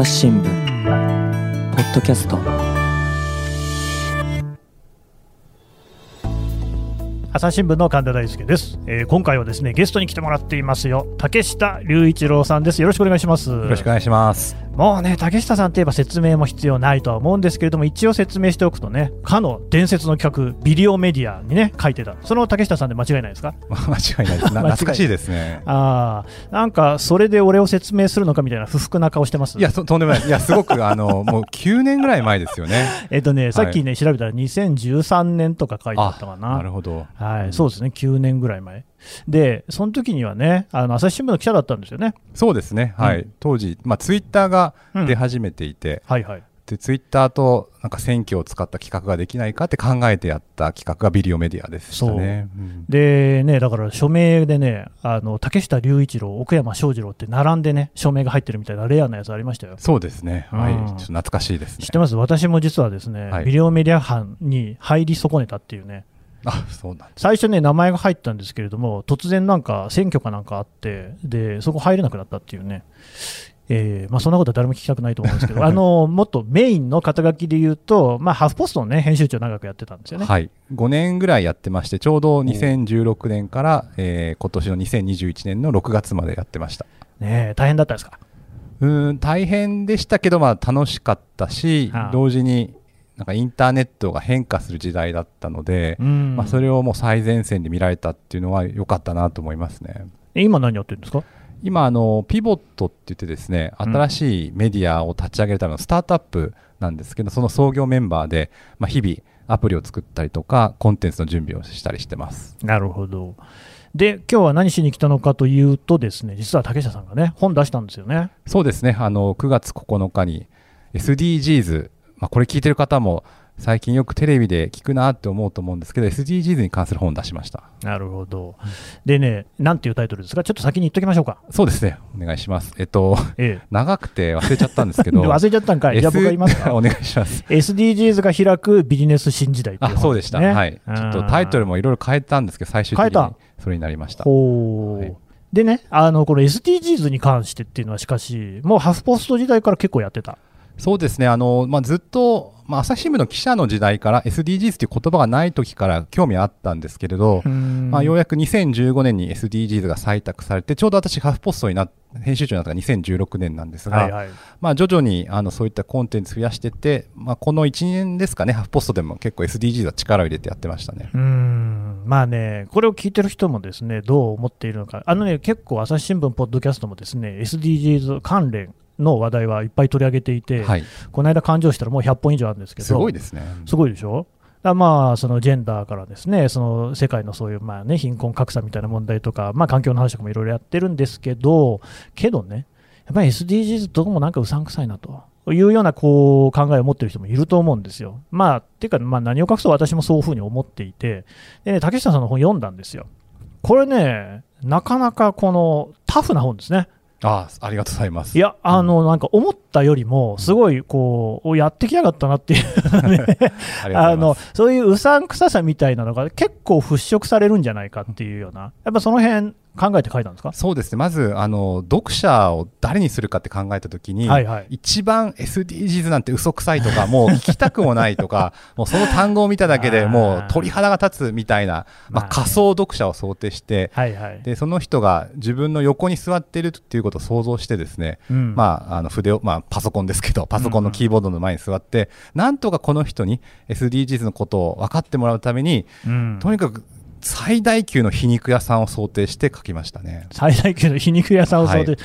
朝日新聞ポッドキャスト。朝日新聞の神田大輔です、えー今回はですねゲストに来てもらっていますよ。竹下隆一郎さんです。よろしくお願いします。よろしくお願いします。もうね竹下さんといえば説明も必要ないとは思うんですけれども一応説明しておくとねかの伝説の企画ビデオメディアにね書いてたその竹下さんで間違いないですか？間違いないです。懐かしいですね。ああなんかそれで俺を説明するのかみたいな不服な顔してます？いや、ととんでもない。いや、すごく、あの、もう9年ぐらい前ですよね。えっとねさっきね、調べたら2013年とか書いてあったかななるほど。はい、そうですね、9年ぐらい前。で、その時にはね、あの朝日新聞の記者だったんですよね。そうですね。はい。う当時、まあ、ツイッターがうん出始めていて、はいはい。で、ツイッターと、なんか選挙を使った企画ができないかって考えてやった企画がビデオメディアでしたね。うんでね、だから署名でね、あの竹下隆一郎、奥山翔二郎って並んでね、署名が入ってるみたいなレアなやつありましたよ。そうですね。はい。ちうんょっと懐かしいですね知って。ます？私も実はですね、はいビデオメディア班に入り損ねたっていうね、あ、そうなん。最初ね、名前が入ったんですけれども、突然なんか選挙かなんかあって、でそこ入れなくなったっていうね、えーまあ、そんなことは誰も聞きたくないと思うんですけど、あのもっとメインの肩書きで言うと、まあ、ハーフポストの、ね、編集長長くやってたんですよね。はい。5年ぐらいやってまして、ちょうど2016年から、えー今年の2021年の6月までやってました。ねえ大変だったですか？うーん大変でしたけど、まあ、楽しかったし、はあ同時になんかインターネットが変化する時代だったので、うんまあ、それをもう最前線で見られたっていうのは良かったなと思いますね。え今何やってるんですか？今あの、ピボットって言ってですね、うん新しいメディアを立ち上げるためのスタートアップなんですけど、その創業メンバーで、まあ、日々アプリを作ったりとか、コンテンツの準備をしたりしてます。なるほど。で、今日は何しに来たのかというとですね、実は竹下さんがね、本出したんですよね。そうですね、あの9月9日に SDGs、まあ、これ聞いてる方も最近よくテレビで聞くなって思うと思うんですけど、SDGs に関する本を出しました。なるほど。でね、なんていうタイトルですか？ちょっと先に言っときましょうか。そうですね、お願いします。えっと、え長くて忘れちゃったんですけえ。ど、忘れちゃったんかい。じゃあ僕が言いますか？お願いします。SDGs が開くビジネス新時代っていうあ、本そうでした。ねはい。ちょっとタイトルもいろいろ変えたんですけど、最終的にそれになりました。ほう、はいでね、あのこの SDGs に関してっていうのは、しかし、もうハフポスト時代から結構やってた。そうですね、あのまあ、ずっと、まあ、朝日新聞の記者の時代から SDGs という言葉がない時から興味あったんですけれど、まあ、ようやく2015年に SDGs が採択されて、ちょうど私、ハフポストになっ編集長になったのが2016年なんですが、はいはい。まあ、徐々にあのそういったコンテンツ増やしてって、まあ、この1年ですかね、ハフポストでも結構 SDGs は力を入れてやってましたね。うーんまあね、これを聞いてる人もですねどう思っているのか、あのね、結構、朝日新聞、ポッドキャストもですね SDGs 関連の話題はいっぱい取り上げていて、はい、この間、勘定したらもう100本以上あるんですけど、すごいですね。すごいでしょ？だまあそのジェンダーからですねその世界のそういうまあ、ね、貧困格差みたいな問題とか、まあ、環境の話とかもいろいろやってるんですけど、けどね、やっぱり SDGs どうもなんかうさんくさいなというようなこう考えを持ってる人もいると思うんですよ。まあ、っていうか、まあ、何を隠そう私もそういうふうに思っていて、でね、竹下さんの本読んだんですよ。これね、なかなかこのタフな本ですね。ああありがとうございます。いや、あの、なんか思ったよりも、すごい、こう、おやってきやがったなっていうね、あの。そういううさんくささみたいなのが結構払拭されるんじゃないかっていうような、やっぱその辺考えて書いたんですか？そうですね。まずあの読者を誰にするかって考えたときに、はいはい。一番 SDGs なんて嘘くさいとかもう聞きたくもないとか もうその単語を見ただけでもう鳥肌が立つみたいな、まあ、まあね。仮想読者を想定して、はいはい。でその人が自分の横に座ってるっていうことを想像してですね、うん。まあ、あの筆を、まあ、パソコンですけどパソコンのキーボードの前に座って、なんとかこの人に SDGs のことを分かってもらうために、うん。とにかく最大級の皮肉屋さんを想定して書きましたね。最大級の皮肉屋さんを想定、はい。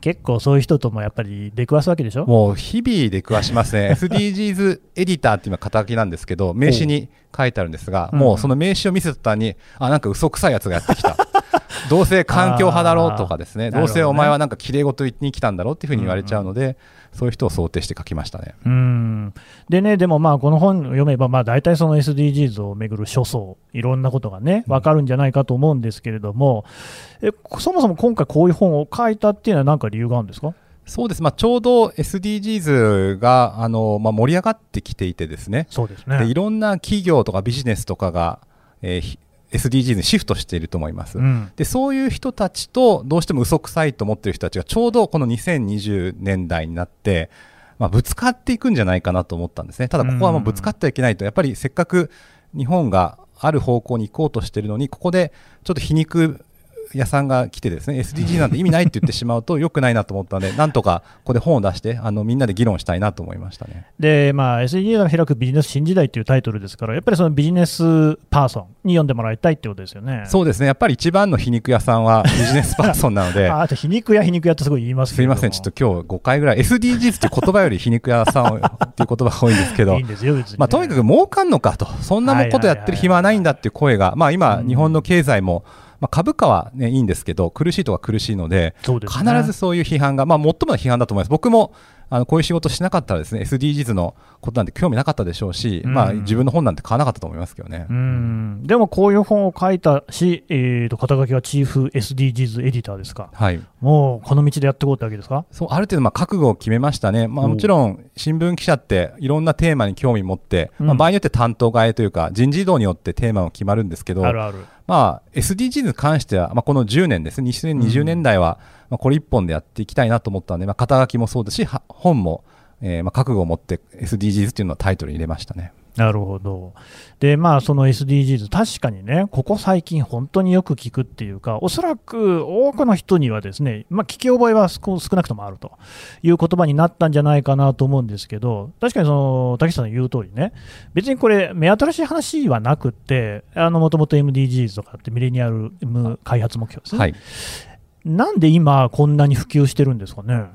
結構そういう人ともやっぱり出くわすわけでしょ？もう日々出くわしますね。SDGs エディターって今肩書きなんですけど、名刺に書いてあるんですが、うん。もうその名刺を見せた途端に、あ、なんか嘘くさいやつがやってきた。どうせ環境派だろうとかですね、どうせお前はなんか綺麗事言ってに来たんだろうっていうふうに言われちゃうので、そういう人を想定して書きましたね。うん。でね、でもまあこの本を読めば、まあ大体その SDGs をめぐる諸相、いろんなことがね、分かるんじゃないかと思うんですけれども、えそもそも今回こういう本を書いたっていうのは、何か理由があるんですか？そうです、まあ、ちょうど SDGs があの、まあ、盛り上がってきていてですね、そうですでいね。ろんな企業とかビジネスとかが、えーひ SDGs にシフトしていると思います、うん。でそういう人たちとどうしても嘘くさいと思ってる人たちがちょうどこの2020年代になって、まあ、ぶつかっていくんじゃないかなと思ったんですね。ただここはもうぶつかってはいけないと。やっぱりせっかく日本がある方向に行こうとしてるのにここでちょっと皮肉屋さんが来てですね SDG なんて意味ないって言ってしまうと良くないなと思ったので なんとかここで本を出してあのみんなで議論したいなと思いましたね。で、まあ、SDGs が開くビジネス新時代というタイトルですから、やっぱりそのビジネスパーソンに読んでもらいたいってことですよね。そうですね。やっぱり一番の皮肉屋さんはビジネスパーソンなので。ああと皮肉屋、皮肉屋ってすごい言いますけどすいません、ちょっと今日5回ぐらい、SDGs って言葉より皮肉屋さんっていう言葉が多いんですけど。いいん、ですよ、別にね、まあ、とにかく儲かんのかと、そんなことやってる暇はないんだっていう声が、まあ、今、日本の経済も、まあ、株価は、ね、いいんですけど、苦しいとは苦しいので、ね。必ずそういう批判が、まあ、最もの批判だと思います。僕もあのこういう仕事しなかったらですね SDGs のことなんて興味なかったでしょうし、うん。まあ、自分の本なんて買わなかったと思いますけどね。うん。でもこういう本を書いたし、えー、と肩書きはチーフ SDGs エディターですか、はい。もうこの道でやっていこうってわけですか？そうある程度まあ覚悟を決めましたね、まあ、もちろん新聞記者っていろんなテーマに興味持って、うん。まあ、場合によって担当替えというか人事異動によってテーマも決まるんですけどあるある。まあ、SDGs に関しては、まあ、この10年ですね2020年代は、まあ、これ一本でやっていきたいなと思ったので、まあ、肩書きもそうですし本も、えーまあ、覚悟を持って SDGs というのをタイトルに入れましたね。なるほど。で、まあ、その SDGs、確かにね、ここ最近、本当によく聞くっていうか、おそらく多くの人にはですね、まあ、聞き覚えは少少なくともあるという言葉になったんじゃないかなと思うんですけど、確かにその竹下さんの言う通りね、別にこれ、目新しい話はなくって、もともと MDGs とかってミレニアル開発目標ですね。はいなんで今、こんなに普及してるんですかね？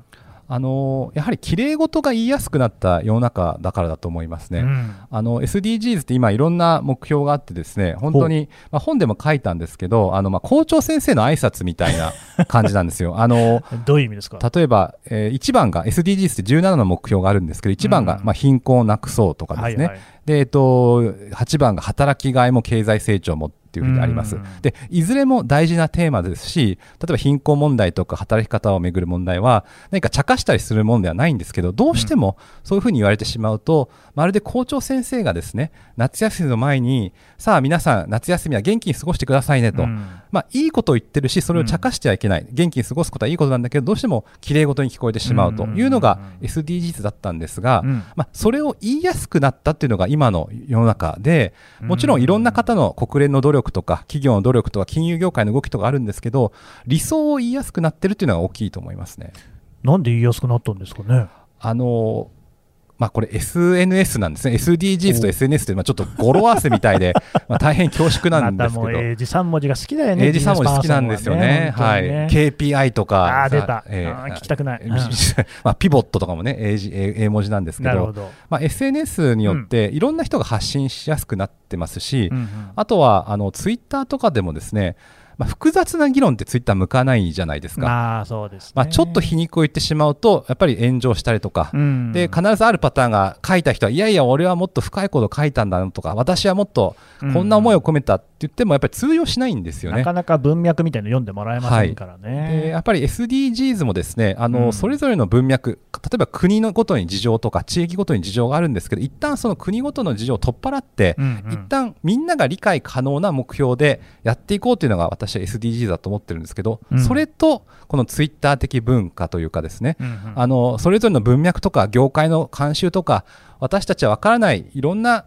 あのーやはり綺麗事が言いやすくなった世の中だからだと思いますね。うん。あの SDGs って今いろんな目標があってですね本当に、まあ、本でも書いたんですけどあの、まあ、校長先生の挨拶みたいな感じなんですよ。あのどういう意味ですか？例えば、え1番が SDGs って17の目標があるんですけど1番が、うん。まあ、貧困をなくそうとかですね、はいはい。で、えっと、8番が働きがいも経済成長もっていうふうにありますうん。で、いずれも大事なテーマですし、例えば貧困問題とか働き方をめぐる問題は、何か茶化したりするものではないんですけど、どうしてもそういうふうに言われてしまうと、まるで校長先生がですね、夏休みの前に、さあ皆さん、夏休みは元気に過ごしてくださいねと、うんまあ、いいことを言ってるし、それを茶化してはいけない、元気に過ごすことはいいことなんだけど、どうしても綺麗事に聞こえてしまうと。いうのが SDGs だったんですが、うん。まあ、それを言いやすくなったっていうのが今の世の中で、もちろんいろんな方の国連の努力とか、企業の努力とか、金融業界の動きとかあるんですけど、理想を言いやすくなってるっていうのが大きいと思いますね。なんで言いやすくなったんですかね？あのまあ、これ SNS なんですね。SDGs と SNS ってまあちょっと語呂合わせみたいで、まあ大変恐縮なんですけど。英字3文字が好きだよね。英字3文字好きなんですよね。はい。KPI とか。あー出たえ聞きたくないえー まあ、ピボットとかもね、英字、英英文字なんですけど、なるほど。まあ、SNS によっていろんな人が発信しやすくなってますし、うんうんあとは、あの、ツイッターとかでもですね、まあ、複雑な議論ってツイッター向かないじゃないですか。まあそうですね。まあ、ちょっと皮肉を言ってしまうと、やっぱり炎上したりとか、うんで必ずあるパターンが書いた人は、いやいや、俺はもっと深いこと書いたんだなとか、私はもっとこんな思いを込めたって言っても、やっぱり通用しないんですよね。なかなか文脈みたいなの読んでもらえませんからでね。やっぱり SDGs もですねあの、うんそれぞれの文脈、例えば国のごとに事情とか地域ごとに事情があるんですけど、一旦その国ごとの事情を取っ払って、うんうん。一旦みんなが理解可能な目標でやっていこうというのが私は SDGs だと思ってるんですけど、うん。それとこのツイッター的文化というかですね、うんうん。あのそれぞれの文脈とか業界の慣習とか私たちは分からないいろんな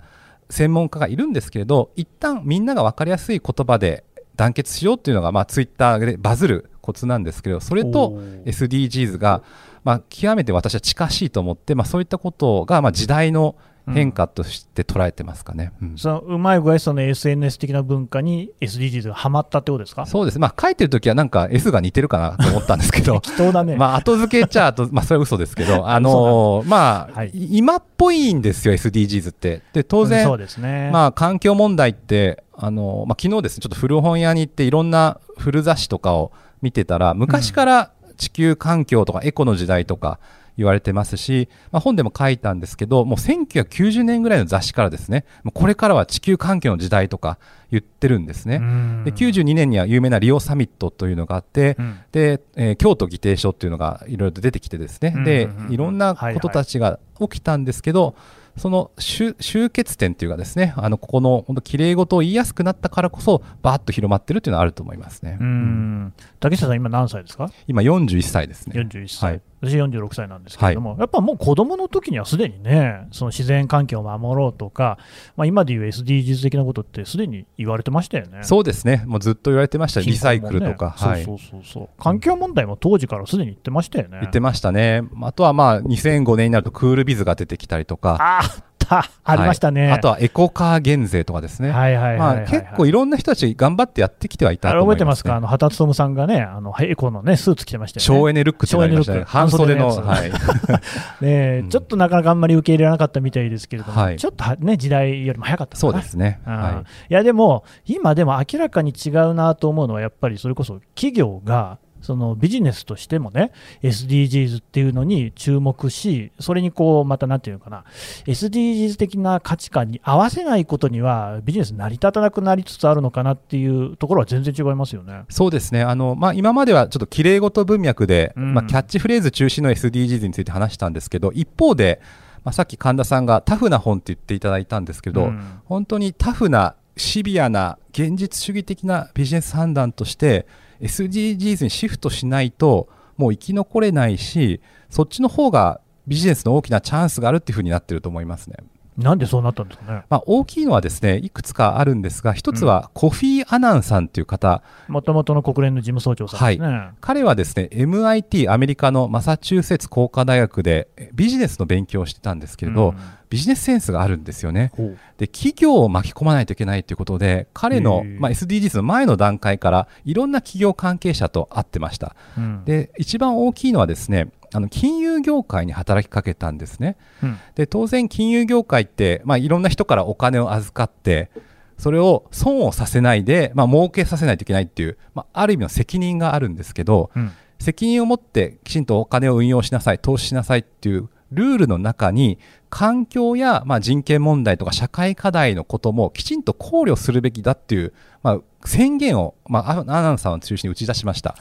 専門家がいるんですけれど一旦みんなが分かりやすい言葉で団結しようっていうのが、まあ、ツイッターでバズるコツなんですけどそれと SDGs が、まあ、極めて私は近しいと思って、まあ、そういったことが、まあ、時代の変化として捉えてますかね。うんそのうまい具合その SNS 的な文化に SDGs がはまったってことですか？そうです、まあ、書いてるときはなんか S が似てるかなと思ったんですけど 適当だね。まあ、後付けちゃあと、まあ、それは嘘ですけど、あのーまあ、はいい今っぽいんですよ、SDGs って。で、当然、そうですね。まあ、環境問題って、あのーまあ、昨日ですね、ちょっと古本屋に行って、いろんな古雑誌とかを見てたら、昔から地球環境とかエコの時代とか言われてますし、まあ、本でも書いたんですけど、もう1990年ぐらいの雑誌からですね、もうこれからは地球環境の時代とか言ってるんですね。うん。で92年には有名なリオサミットというのがあって、うん。で、えー京都議定書っていうのがいろいろと出てきてですね、うんでうんうん。いろんなことたちが起きたんですけど、その集結点というかですね、あのここの本当綺麗事を言いやすくなったからこそ、ばーっと広まってるっていうのはあると思いますね。うん。竹下さん、今何歳ですか？今41歳ですね。41歳。はい私46歳なんですけれども、はい、やっぱもう子どもの時にはすでにね、その自然環境を守ろうとか、まあ、今でいう SDGs 的なことってすでに言われてましたよね。そうですね、もうずっと言われてました、リサイクルとか、はい、そうそうそう環境問題も当時からすでに言ってましたよね。言ってましたね。あとはまあ2005年になるとクールビズが出てきたりとか、た、ありましたね、はい、あとはエコカー減税とかですね、はいはいはい、結構いろんな人たち頑張ってやってきてはいたと思います、ね、覚えてますか、あの畑勉さんがね、あのエコの、ね、スーツ着てましたよね。省エネルックってなりましたね、半袖の、はい、ね、うん、ちょっとなかなかあんまり受け入れられなかったみたいですけれども、はい、ちょっとね、時代よりも早かったそうですね、はい、いやでも、今でも明らかに違うなと思うのは、やっぱりそれこそ企業がそのビジネスとしてもね、SDGs っていうのに注目し、それにこう、またなんていうのかな、SDGs 的な価値観に合わせないことには、ビジネス成り立たなくなりつつあるのかなっていうところは全然違いますよね。そうですね、あのまあ、今まではちょっときれいごと文脈で、うん、まあ、キャッチフレーズ中心の SDGs について話したんですけど、一方で、まあ、さっき神田さんがタフな本って言っていただいたんですけど、うん、本当にタフな、シビアな、現実主義的なビジネス判断として、SDGs にシフトしないともう生き残れないしそっちの方がビジネスの大きなチャンスがあるっていうふうになってると思いますね。なんでそうなったんですかね、まあ、大きいのはですねいくつかあるんですが、一つはコフィー・アナンさんという方、もともとの国連の事務総長さんですね、はい、彼はですね MIT、アメリカのマサチューセッツ工科大学でビジネスの勉強をしてたんですけれど、うん、ビジネスセンスがあるんですよね。で企業を巻き込まないといけないということで、彼の、まあ、SDGs の前の段階からいろんな企業関係者と会ってました。うん、で一番大きいのはですねあの金融業界に働きかけたんですね、うん、で当然金融業界って、まあ、いろんな人からお金を預かってそれを損をさせないで、まあ儲けさせないといけないっていう、まあ、ある意味の責任があるんですけど、うん、責任を持ってきちんとお金を運用しなさい投資しなさいっていうルールの中に環境や、まあ、人権問題とか社会課題のこともきちんと考慮するべきだっていう、まあ、宣言を、まあ、アナウンサーを中心に打ち出しました。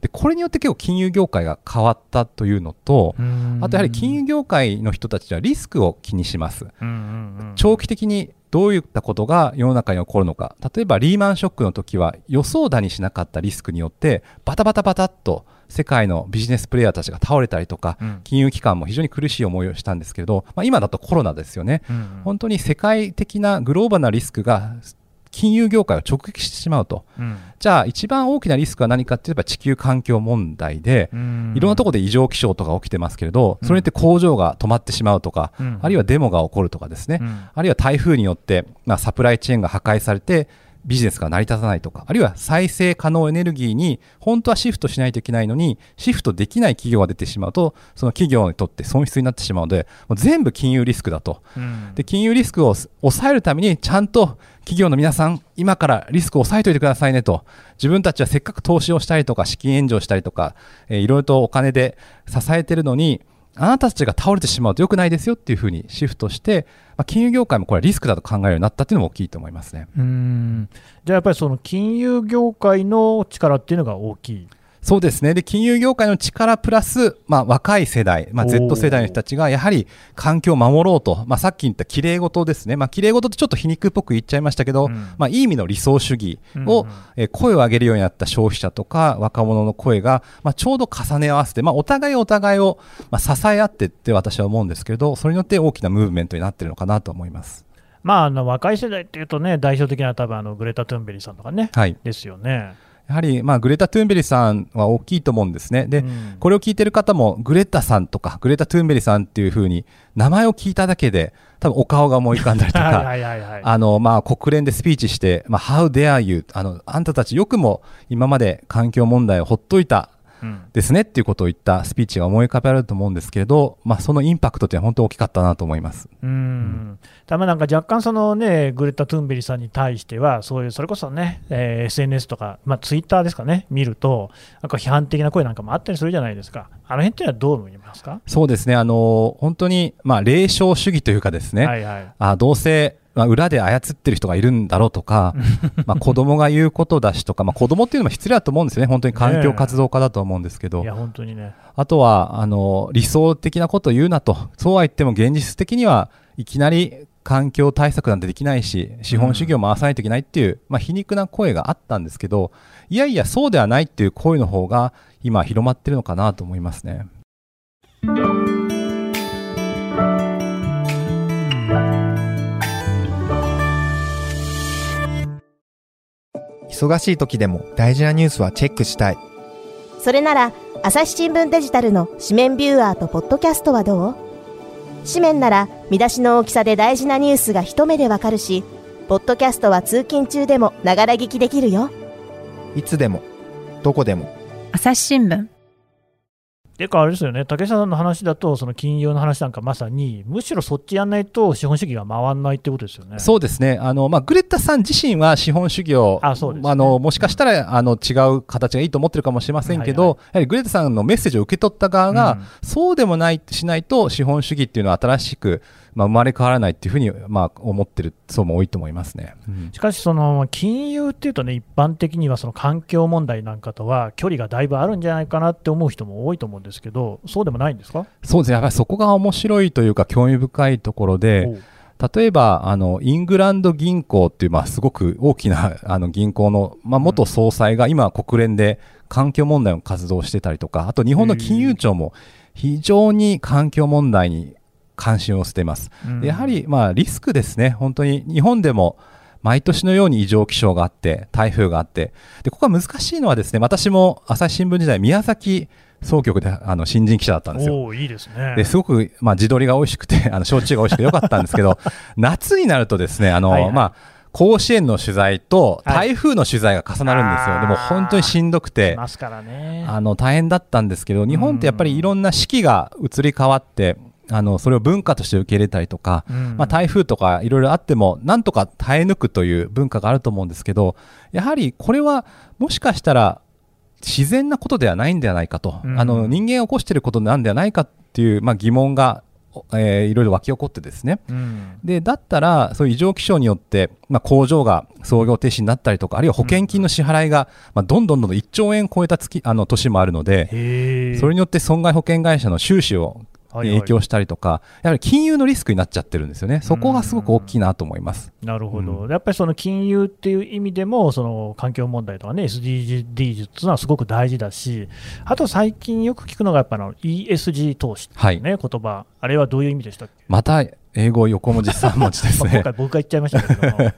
でこれによって結構金融業界が変わったというのとあとやはり金融業界の人たちはリスクを気にします。長期的にどういったことが世の中に起こるのか。例えばリーマンショックの時は予想だにしなかったリスクによってバタバタバタっと世界のビジネスプレイヤーたちが倒れたりとか、うん、金融機関も非常に苦しい思いをしたんですけれど、まあ、今だとコロナですよね、うんうん、本当に世界的なグローバルなリスクが金融業界を直撃してしまうと、うん、じゃあ一番大きなリスクは何かっていえば地球環境問題で、いろんなところで異常気象とか起きてますけれど、それによって工場が止まってしまうとか、うん、あるいはデモが起こるとかですね、うん、あるいは台風によって、まあ、サプライチェーンが破壊されてビジネスが成り立たないとか、あるいは再生可能エネルギーに本当はシフトしないといけないのに、シフトできない企業が出てしまうと、その企業にとって損失になってしまうので、もう全部金融リスクだと、うん、で。金融リスクを抑えるために、ちゃんと企業の皆さん、今からリスクを抑えておいてくださいねと、自分たちはせっかく投資をしたりとか、資金援助をしたりとか、えー、いろいろとお金で支えてるのに、あなたたちが倒れてしまうと良くないですよっていうふうにシフトして、まあ、金融業界もこれはリスクだと考えるようになったっていうのも大きいと思いますね。うん。じゃあやっぱりその金融業界の力っていうのが大きい。そうですね。で金融業界の力プラス、まあ、若い世代、まあ、Z 世代の人たちがやはり環境を守ろうと、まあ、さっき言ったきれい事ですね、まあ、きれい事ってちょっと皮肉っぽく言っちゃいましたけど、うん、まあ、いい意味の理想主義を、うんえ声を上げるようになった消費者とか若者の声が、まあ、ちょうど重ね合わせて、まあ、お互いお互いを、まあ、支え合ってって私は思うんですけれどそれによって大きなムーブメントになっているのかなと思います。まあ、あの若い世代っていうとね、代表的な多分あのグレタ・トゥンベリさんとかね、はい、ですよね。やはり、まあ、グレタ・トゥーンベリさんは大きいと思うんですね。で、うん、これを聞いてる方も、グレタさんとか、グレタ・トゥーンベリさんっていうふうに、名前を聞いただけで、多分お顔が思い浮かんだりとか、あの、まあ、国連でスピーチして、まあ、How dare you? あの、あんたたちよくも今まで環境問題をほっといたですねっていうことを言ったスピーチが思い浮かべられると思うんですけれど、まあ、そのインパクトって本当に大きかったなと思います。うん、たまなんか若干そのね、グレタ・トゥンベリさんに対しては、そういうそれこそね、えー、SNS とか、まあ、ツイッターですかね、見ると、なんか批判的な声なんかもあったりするじゃないですか。あの辺っていうのはどう思いますか？そうですね、あの本当に、まあ、霊障主義というかですね、はいはい、あどうせまあ、裏で操ってる人がいるんだろうとか、まあ子供が言うことだしとか、まあ、子供っていうのも失礼だと思うんですよね、本当に環境活動家だと思うんですけど、いや本当にね。あとはあの理想的なことを言うなと、そうは言っても現実的にはいきなり環境対策なんてできないし、資本主義を回さないといけないっていう、まあ、皮肉な声があったんですけど、いやいや、そうではないっていう声の方が、今、広まってるのかなと思いますね。忙しい時でも大事なニュースはチェックしたい。それなら、朝日新聞デジタルの紙面ビューアーとポッドキャストはどう？紙面なら見出しの大きさで大事なニュースが一目でわかるし、ポッドキャストは通勤中でもながら聞きできるよ。いつでも、どこでも。朝日新聞ていうか、あれですよね、竹下さんの話だと、その金融の話なんかまさに、むしろそっちやんないと資本主義が回らないってことですよね。そうですね。あの、まあ、グレッタさん自身は資本主義を、あそうです、ね、あの、もしかしたら、あの、違う形がいいと思ってるかもしれませんけど、はいはい、やはりグレッタさんのメッセージを受け取った側が、うん、そうでもないしないと、資本主義っていうのは新しく、まあ、生まれ変わらないっていうふうに、まあ、思ってる層も多いと思いますね、うん、しかし、その金融っていうとね、一般的にはその環境問題なんかとは距離がだいぶあるんじゃないかなって思う人も多いと思うんですけど、そうでもないんですか？そうですね、やっぱりそこが面白いというか、興味深いところで、例えばあのイングランド銀行っていう、まあ、すごく大きなあの銀行の、まあ、元総裁が今、国連で環境問題の活動をしてたりとか、あと日本の金融庁も非常に環境問題に関心を捨てます。うん、やはり、まあ、リスクですね、本当に日本でも毎年のように異常気象があって、台風があって、でここが難しいのはですね、私も朝日新聞時代、宮崎総局であの新人記者だったんですよ。いいですね。ですごく、まあ、地鶏が美味しくて、あの焼酎が美味しくてよかったんですけど、夏になるとですね、あの、はいはい、まあ、甲子園の取材と台風の取材が重なるんですよ、はい、でも本当にしんどくて、ね、あの大変だったんですけど、日本ってやっぱりいろんな四季が移り変わって、あのそれを文化として受け入れたりとか、うん、まあ、台風とかいろいろあってもなんとか耐え抜くという文化があると思うんですけどやはりこれはもしかしたら自然なことではないんではないかと、うん、あの人間が起こしていることなんではないかっていう、まあ、疑問が、えー、いろいろ湧き起こってですね、うん、でだったらそういう異常気象によって、まあ、工場が操業停止になったりとかあるいは保険金の支払いが、まあ、どんどんどんどん1兆円超えた月あの年もあるのでそれによって損害保険会社の収支を影響したりとか、やはり金融のリスクになっちゃってるんですよね、そこがすごく大きいなと思います。なるほど、うん、やっぱりその金融っていう意味でも、その環境問題とかね、SDGs っていうのはすごく大事だし、あと最近よく聞くのが、やっぱの ESG 投資っていうね、はい、言葉。あれはどういう意味でしたっけ？また英語横文字3文字ですね。今回、僕が言っちゃいましたけど はい、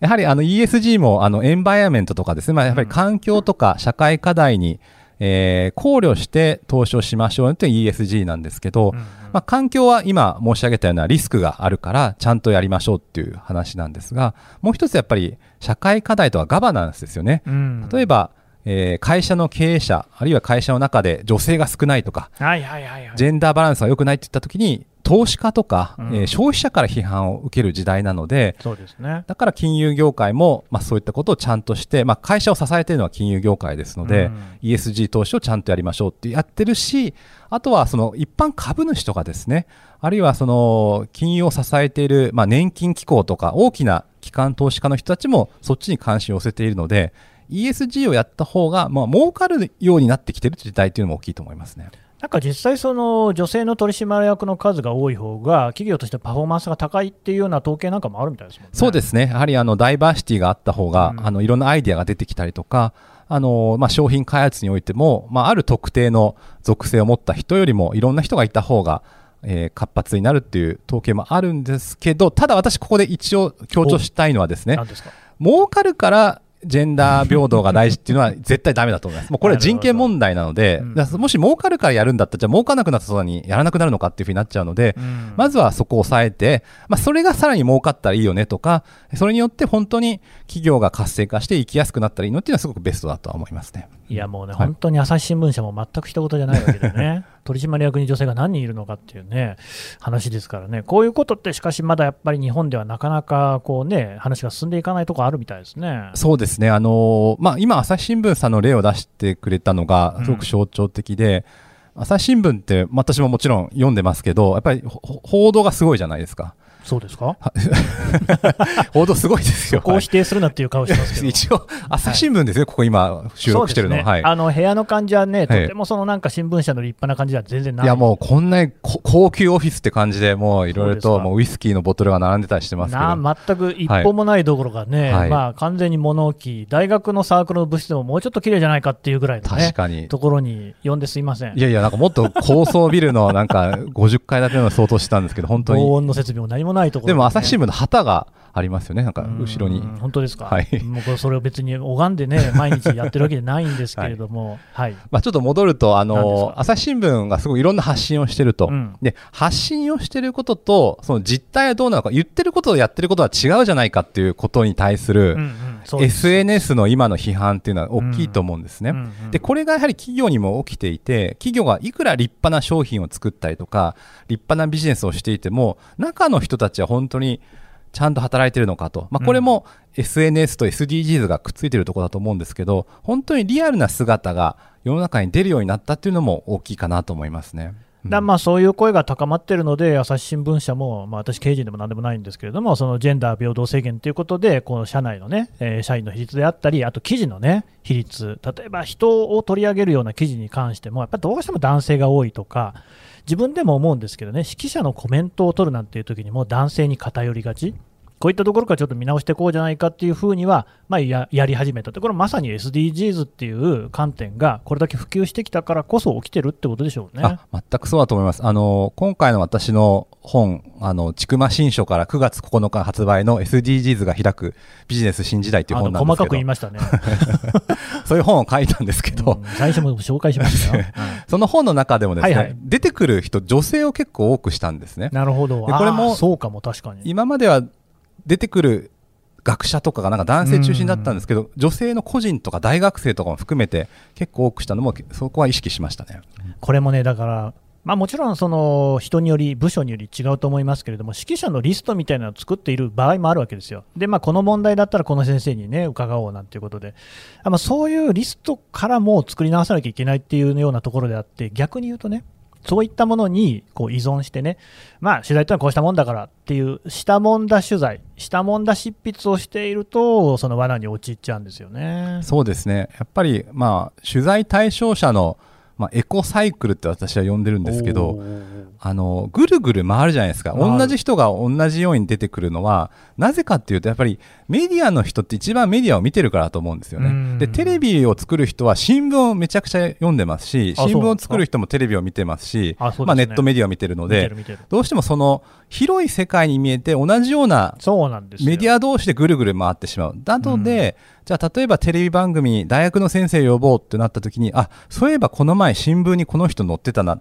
やはりあの ESG もあのエンバイアメントとかですね、まあ、やっぱり環境とか社会課題に、えー、考慮して投資をしましょうという ESG なんですけど、うんうん、まあ、環境は今申し上げたようなリスクがあるからちゃんとやりましょうっていう話なんですがもう一つやっぱり社会課題とはガバナンスですよね。うん、例えばえー、会社の経営者あるいは会社の中で女性が少ないとか、はいはいはいはい、ジェンダーバランスが良くないって言った時に投資家とか、うん、えー、消費者から批判を受ける時代なのでそうです、ね、だから金融業界も、まあ、そういったことをちゃんとして、まあ、会社を支えているのは金融業界ですので、うん、ESG 投資をちゃんとやりましょうってやってるしあとはその一般株主とかですね。あるいはその金融を支えている、まあ、年金機構とか大きな機関投資家の人たちもそっちに関心を寄せているので ESG をやった方がまあ儲かるようになってきている時代というのも大きいと思いますね。なんか実際、その女性の取締役の数が多い方が、企業としてパフォーマンスが高いっていうような統計なんかもあるみたいですね。そうですね、やはりあのダイバーシティがあった方が、うん、あのいろんなアイデアが出てきたりとか、あのまあ、商品開発においても、まあ、ある特定の属性を持った人よりもいろんな人がいた方が、えー、活発になるっていう統計もあるんですけど、ただ私、ここで一応強調したいのはですね、儲かるからジェンダー平等が大事っていうのは絶対ダメだと思います。もうこれは人権問題なので、うん、もし儲かるからやるんだったら、じゃあ儲かなくなった途端にやらなくなるのかっていうふうになっちゃうので、うん、まずはそこを抑えて、まあ、それがさらに儲かったらいいよねとか、それによって本当に企業が活性化して生きやすくなったらいいのっていうのはすごくベストだとは思いますね。いやもうね、はい、本当に朝日新聞社も全く一言じゃないわけでね。取締役に女性が何人いるのかっていうね、話ですからね、こういうことって、しかしまだやっぱり日本ではなかなかこう、ね、話が進んでいかないところあるみたいですね。そうですね、あのまあ、今、朝日新聞さんの例を出してくれたのが、すごく象徴的で、うん、朝日新聞って、私ももちろん読んでますけど、やっぱり報道がすごいじゃないですか。そうですか？報道すごいですよ。こう否定するなっていう顔してますけど。一応、朝日新聞ですよ、ここ今、収録してるの。ねはい。あの部屋の感じはね、とてもそのなんか新聞社の立派な感じでは全然ない。いやもうこんなにこ高級オフィスって感じで、もういろいろともうウイスキーのボトルが並んでたりしてますけど、な全く一歩もないどころかね、はいまあ、完全に物置、大学のサークルの部室でももうちょっと綺麗じゃないかっていうぐらいの、ね、確かに。ところに呼んですいません。いやいや、なんかもっと高層ビルのなんか 50階建ての相当してたんですけど、本当防に。音の設備も何もないところ、でも朝日新聞の旗がありますよね、なんか後ろに。う。ん本当ですか、はい。もうこれそれを別に拝んでね、毎日やってるわけじゃないんですけれども、はい、まあ、ちょっと戻ると、あのか？朝日新聞がすごいいろんな発信をしてると、うん。で発信をしてることと、その実態はどうなのか、言ってることとやってることは違うじゃないかっていうことに対する、うんうん。す。SNS の今の批判っていうのは大きいと思うんですね。うんうん。でこれがやはり企業にも起きていて企業がいくら立派な商品を作ったりとか立派なビジネスをしていても中の人たちは本当にちゃんと働いてるのかと、まあ、これも SNS と SDGs がくっついてるところだと思うんですけど本当にリアルな姿が世の中に出るようになったっていうのも大きいかなと思いますね。だまあそういう声が高まっているので、朝日新聞社も、まあ、私、経営陣でもなんでもないんですけれども、そのジェンダー平等制限ということで、この社内のね、えー社員の比率であったり、あと記事のね、比率、例えば人を取り上げるような記事に関しても、やっぱりどうしても男性が多いとか、自分でも思うんですけどね、指揮者のコメントを取るなんていう時にも、男性に偏りがち。こういったところからちょっと見直していこうじゃないかっていうふうには、まあ、ややり始めたところまさに SDGs っていう観点がこれだけ普及してきたからこそ起きてるってことでしょうね。あ全くそうだと思います。あの今回の私の本、あのちくま新書から9月9日発売の SDGs が開くビジネス新時代っていうあ本なんですけどの細かく言い、ましたね。そういう本を書いたんですけど、うん最初も紹介しましたよ。その本の中でもですね、はいはい出てくる人、女性を結構多くしたんですね。なるほど。でこれもそうかも確かに。今までは出てくる学者とかがなんか男性中心だったんですけど、女性の個人とか大学生とかも含めて結構多くしたのも、そこは意識しましたね。これもね、だから、まあ、もちろんその人により、部署により違うと思いますけれども、指揮者のリストみたいなのを作っている場合もあるわけですよ。で、まあ、この問題だったらこの先生にね、伺おうなんていうことで、まあ、そういうリストからも作り直さなきゃいけないっていうようなところであって、逆に言うとね、そういったものにこう依存してね、まあ、取材というのはこうしたもんだからっていう、したもんだ取材、したもんだ執筆をしていると、その罠に陥っちゃうんですよね。そうですね。やっぱり、まあ、取材対象者の、まあ、エコサイクルって私は呼んでるんですけど、あのぐるぐる回るじゃないですか、同じ人が同じように出てくるのは、なぜかっていうと、やっぱりメディアの人って一番メディアを見てるからだと思うんですようん。ね。で、テレビを作る人は新聞をめちゃくちゃ読んでますし、新聞を作る人もテレビを見てますし、まあ、ネットメディアを見てるので。どうしてもその広い世界に見えて、同じようなメディア同士でぐるぐる回ってしまう。なので、じゃあ例えばテレビ番組に大学の先生呼ぼうってなった時に、あ、そういえばこの前新聞にこの人載ってたな。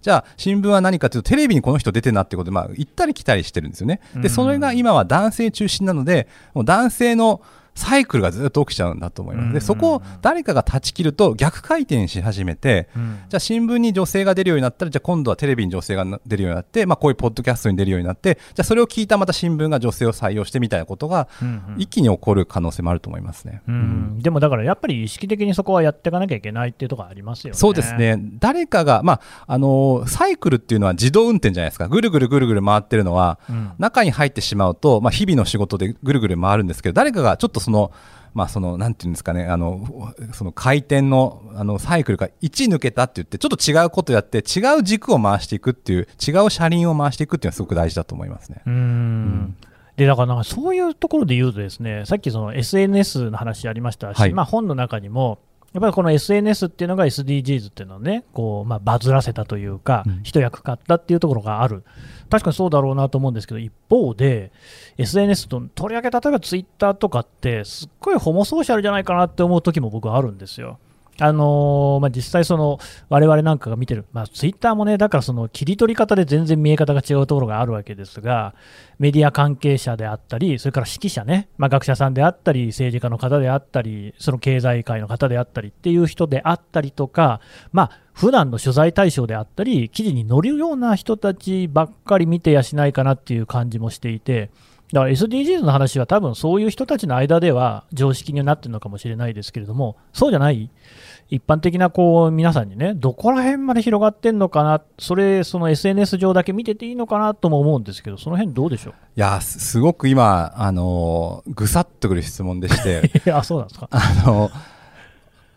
じゃあ新聞は何かというとテレビにこの人出てるなってことで、まあ、行ったり来たりしてるんですよね。うんで、それが今は男性中心なので、もう男性のサイクルがずっと起きちゃうんだと思います。うんで、そこを誰かが断ち切ると逆回転し始めて、うんじゃあ新聞に女性が出るようになったら、じゃあ今度はテレビに女性がな出るようになって、まあこういうポッドキャストに出るようになって、じゃあそれを聞いたまた新聞が女性を採用してみたいなことが一気に起こる可能性もあると思いますね。うんでもだからやっぱり意識的にそこはやっていかなきゃいけないっていうところありますよね。そうです。ね。誰かが、まあ、あのーサイクルっていうのは自動運転じゃないですか。ぐるぐるぐるぐる回ってるのは、うん中に入ってしまうと、まあ、日々の仕事でぐるぐる回るんですけど、誰かがちょっとその、まあ、その、なんていうんですかね、あの、その回転の、あの、サイクルが1抜けたって言って、ちょっと違うことやって、違う軸を回していくっていう、違う車輪を回していくっていうのはすごく大事だと思いますね。うん。でだからなんかそういうところで言うとですねさっきその SNS の話ありましたし、はい。まあ、本の中にもやっぱりこの SNS っていうのが SDGs っていうのをねこう、まあ、バズらせたというか、うん。一役買ったっていうところがある確かにそうだろうなと思うんですけど一方で SNS ととりわけ例えばツイッターとかってすっごいホモソーシャルじゃないかなって思う時も僕はあるんですよ。あのーまあ、実際、その我々なんかが見てる、まあ、ツイッターもね、だからその切り取り方で全然見え方が違うところがあるわけですが、メディア関係者であったり、それから指揮者ね、まあ、学者さんであったり、政治家の方であったり、その経済界の方であったりっていう人であったりとか、まあ普段の取材対象であったり、記事に載るような人たちばっかり見てやしないかなっていう感じもしていて、だから SDGs の話は多分そういう人たちの間では常識になってるのかもしれないですけれども、そうじゃない一般的なこう皆さんにね、どこら辺まで広がってんのかな、それ、その SNS 上だけ見てていいのかなとも思うんですけど、その辺どうでしょう？いやすすごく今、あのぐさっとくる質問でして、いや、そうなんですか？あの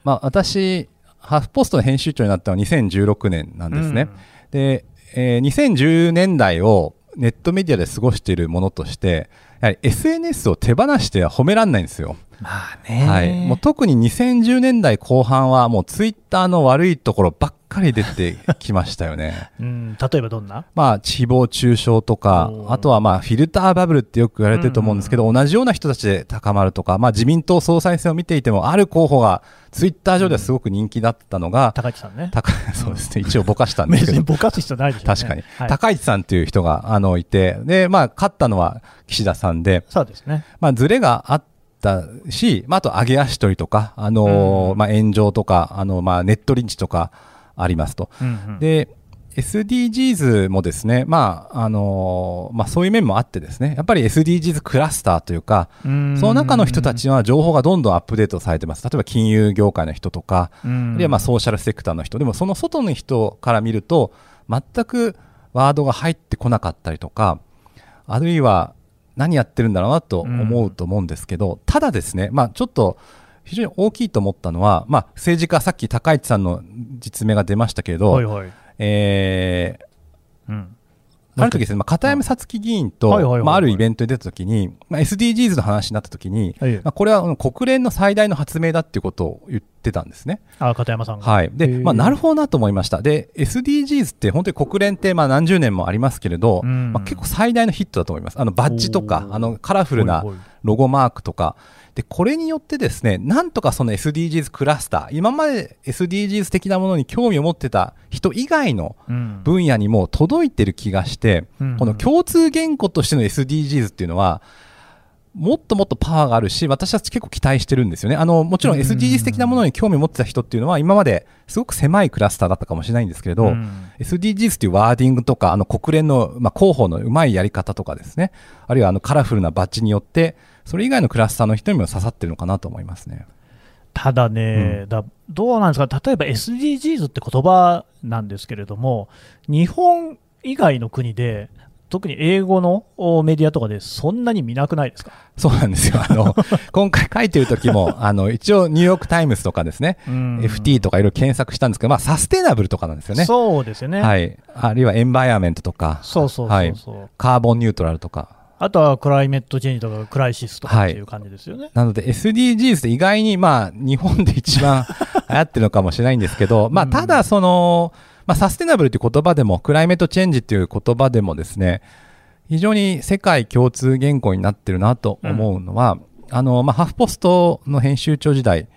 まあ、私、ハーフポストの編集長になったのは2016年なんですね。で、えー2010年代をネットメディアで過ごしているものとして、やはり SNS を手放しては褒められないんですよ。まあね、はい、もう特に2010年代後半はもうツイッターの悪いところばっかり出てきましたよね。うん、例えばどんな？まあ、誹謗中傷とかあとはまあ、フィルターバブルってよく言われてると思うんですけど、同じような人たちで高まるとか、まあ、自民党総裁選を見ていても、ある候補がツイッター上ではすごく人気だったのが、高市さんね。高 そうですね、一応ぼかしたんです別けど、にぼかす必要ないでしょうね。確かに、はい、高市さんという人があのいて、で、まあ、勝ったのは岸田さんで、そうですね。まあ、ズレがあったし、まあ、あと、上げ足取りとか、あのーうんまあ、炎上とか、あの、まあ、ネットリンチとかありますと。うんうん、で、SDGs もですね、まあ、あのーまあ、そういう面もあってですね、やっぱり SDGs クラスターというか、うんその中の人たちは情報がどんどんアップデートされてます。例えば金融業界の人とか、うん。あるいはまあソーシャルセクターの人、でもその外の人から見ると、全くワードが入ってこなかったりとか、あるいは何やってるんだろうなと思うと思うんですけど、ただですね、まあ、ちょっと非常に大きいと思ったのは、まあ、政治家、さっき高市さんの実名が出ましたけれど、はいはい。えーうん。ある時ですね、まあ、片山さつき議員と、まあ、あるイベントに出た時に、まあ、SDGs の話になった時に、はいまあ、これは国連の最大の発明だっていうことを言ってたんですね。あ、片山さんが。はい。で、まあ、なるほどなと思いました。で、SDGs って本当に国連ってまあ何十年もありますけれど、うんまあ、結構最大のヒットだと思います。あの、バッジとかあの、カラフルなロゴマークとか、で、これによってですね、なんとかその SDGs クラスター、今まで SDGs 的なものに興味を持ってた人以外のうん。分野にも届いてる気がして、うん。この共通言語としての SDGs っていうのは、もっともっとパワーがあるし、私たち結構期待してるんですよね。あの、もちろん SDGs 的なものに興味を持ってた人っていうのは、今まですごく狭いクラスターだったかもしれないんですけれど、うん。SDGs っていうワーディングとか、あの国連の、まあ、広報のうまいやり方とかですね、あるいはあのカラフルなバッジによって、それ以外のクラスターの人にも刺さってるのかなと思いますね。ただね、だどうなんですか、例えば SDGs って言葉なんですけれども、日本以外の国で、特に英語のおメディアとかでそんなに見なくないですか、そうなんですよ。あの、今回書いてる時も、あの、一応ニューヨークタイムズとかですね、FT とかいろいろ検索したんですけど、まあ、サステナブルとかなんですよね。そうですよね、はい。あるいはエンバイアメントとか、そうそうはいそうそう、カーボンニュートラルとか。あとはクライメットチェンジとかクライシスとかっていう感じですよね。なので SDGs って意外にまあ日本で一番 流行ってるのかもしれないんですけど、まあうん。ただその、まあサステナブルっていう言葉でも、クライメットチェンジっていう言葉でもですね、非常に世界共通言語になってるなと思うのは、あの、まあハーフポストの編集長時代、え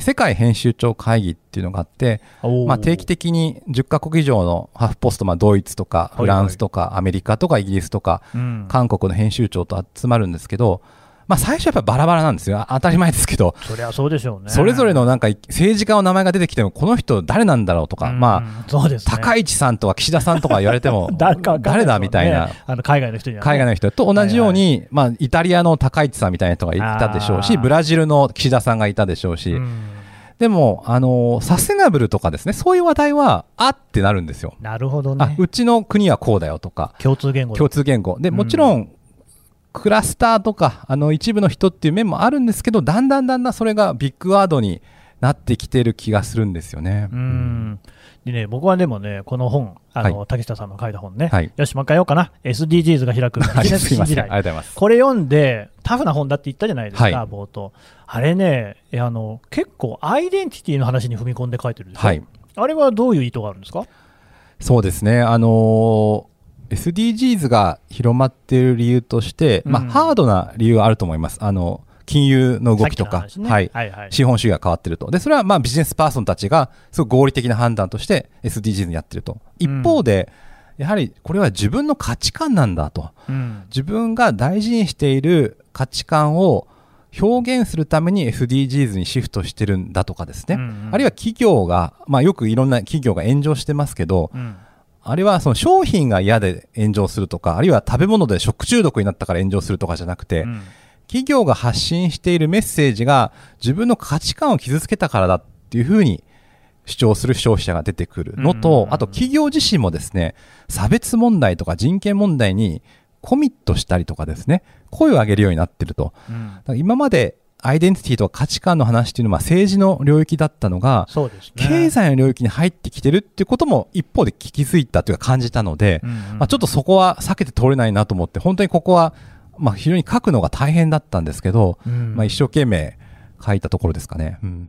世界編集長会議っていうのがあって、まあ、定期的に10カ国以上のハーフポスト、まあ、ドイツとかフランスとかアメリカとかイギリスとかうん。韓国の編集長と集まるんですけど、まあ、最初はやっぱバラバラなんですよ。当たり前ですけど、そりゃそうでしょうね。それぞれのなんか政治家の名前が出てきても、この人誰なんだろうとか、うんまそうですあ、ね、高市さんとか岸田さんとか言われても 誰だみたいな。あの海外の人にはね、海外の人と同じように、まあ、イタリアの高市さんみたいな人がいたでしょうし、ブラジルの岸田さんがいたでしょうし、うんでも、あのーサステナブルとかですね、そういう話題は、あってなるんですよ。なるほどあね。うちの国はこうだよとか、共通言語だ共通言語。で、もちろん、クラスターとか、あの、一部の人っていう面もあるんですけど、だんだんだんだんそれがビッグワードになってきてる気がするんですよね。うんでね、僕はでもね、この本、あのは竹下さんの書いた本ね、はいよし、もう一回言おうかな、SDGs が開くビはいジネス新時代。これ読んで、タフな本だって言ったじゃないですか、はい冒頭。あれねあの、結構アイデンティティの話に踏み込んで書いてるでしょ、はい。あれはどういう意図があるんですか？そうですね。あのー SDGs が広まっている理由として、まあ、うんハードな理由はあると思います。あの、金融の動きとか、ねはい。はいはい資本主義が変わってると。で、それはまあビジネスパーソンたちがすごく合理的な判断として SDGs にやってると。一方で、やはりこれは自分の価値観なんだと。うん自分が大事にしている価値観を表現するために SDGs にシフトしてるんだとかですね。うんうんあるいは企業が、まあよくいろんな企業が炎上してますけど、うんあれはその商品が嫌で炎上するとか、あるいは食べ物で食中毒になったから炎上するとかじゃなくて、うん。企業が発信しているメッセージが自分の価値観を傷つけたからだっていうふうに主張する消費者が出てくるのと、うん。あと企業自身もですね、差別問題とか人権問題にコミットしたりとかですね、声を上げるようになってると。今までアイデンティティとか価値観の話っていうのは政治の領域だったのが、そうですね。経済の領域に入ってきてるっていうことも一方で気づいたというか感じたので、うんうんまあ、ちょっとそこは避けて通れないなと思って、本当にここは、まあ、非常に書くのが大変だったんですけど、うんまあ、一生懸命書いたところですかね。うん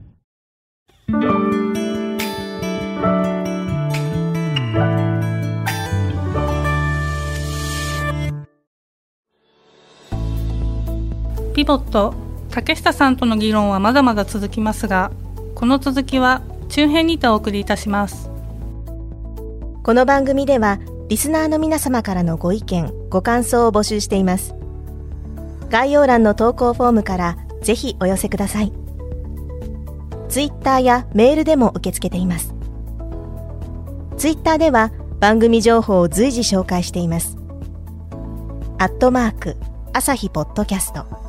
ピボット竹下さんとの議論はまだまだ続きますがこの続きは中編にてお送りいたします。この番組ではリスナーの皆様からのご意見ご感想を募集しています。概要欄の投稿フォームからぜひお寄せください。ツイッターやメールでも受け付けています。ツイッターでは番組情報を随時紹介しています。アットマーク朝日ポッドキャスト。